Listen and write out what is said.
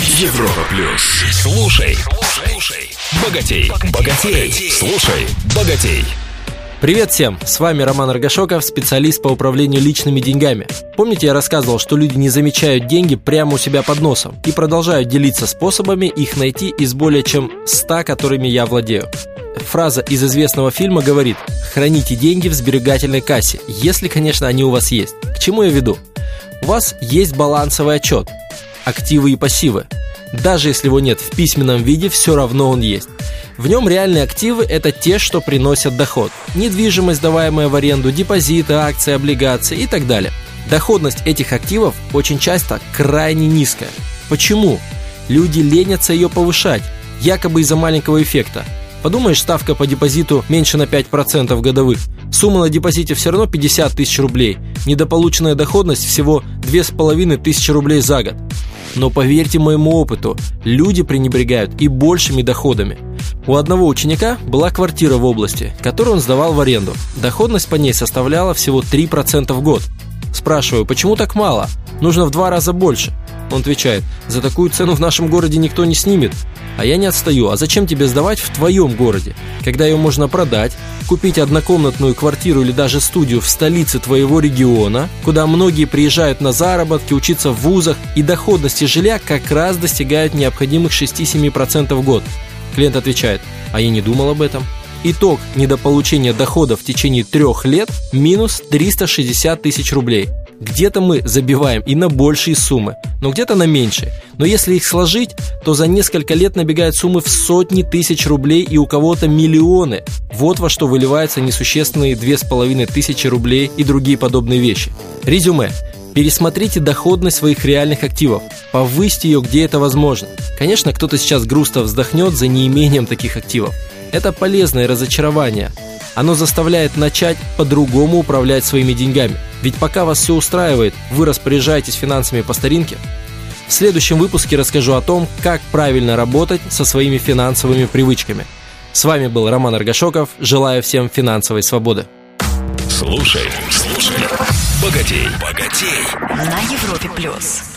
Европа плюс. Слушай, слушай, богатей, богатей, слушай, богатей. Привет всем! С вами Роман Аргашоков, специалист по управлению личными деньгами. Помните, я рассказывал, что люди не замечают деньги прямо у себя под носом и продолжают делиться способами их найти из более чем 100, которыми я владею. Фраза из известного фильма говорит «Храните деньги в сберегательной кассе, если, конечно, они у вас есть». К чему я веду? У вас есть балансовый отчет, активы и пассивы. Даже если его нет в письменном виде, все равно он есть. В нем реальные активы – это те, что приносят доход. Недвижимость, даваемая в аренду, депозиты, акции, облигации и так далее. Доходность этих активов очень часто крайне низкая. Почему? Люди ленятся ее повышать, якобы из-за маленького эффекта. Подумаешь, ставка по депозиту меньше на 5% годовых. Сумма на депозите все равно 50 тысяч рублей. Недополученная доходность всего 2500 рублей за год. Но поверьте моему опыту, люди пренебрегают и большими доходами. У одного ученика была квартира в области, которую он сдавал в аренду. Доходность по ней составляла всего 3% в год. Спрашиваю, почему так мало? Нужно в два раза больше. Он отвечает, за такую цену в нашем городе никто не снимет. А я не отстаю, а зачем тебе сдавать в твоем городе, когда ее можно продать, купить однокомнатную квартиру или даже студию в столице твоего региона, куда многие приезжают на заработки, учиться в вузах, и доходности жилья как раз достигают необходимых 6-7% в год. Клиент отвечает, а я не думал об этом. Итог недополучения дохода в течение трех лет – минус 360 тысяч рублей – где-то мы забиваем и на большие суммы, но где-то на меньшие. Но если их сложить, то за несколько лет набегают суммы в сотни тысяч рублей и у кого-то миллионы. Вот во что выливаются несущественные две с половиной тысячи рублей и другие подобные вещи. Резюме. Пересмотрите доходность своих реальных активов, повысьте ее, где это возможно. Конечно, кто-то сейчас грустно вздохнет за неимением таких активов. Это полезное разочарование, оно заставляет начать по-другому управлять своими деньгами. Ведь пока вас все устраивает, вы распоряжаетесь финансами по старинке. В следующем выпуске расскажу о том, как правильно работать со своими финансовыми привычками. С вами был Роман Аргашоков. Желаю всем финансовой свободы. Слушай, слушай, богатей, богатей. На Европе плюс.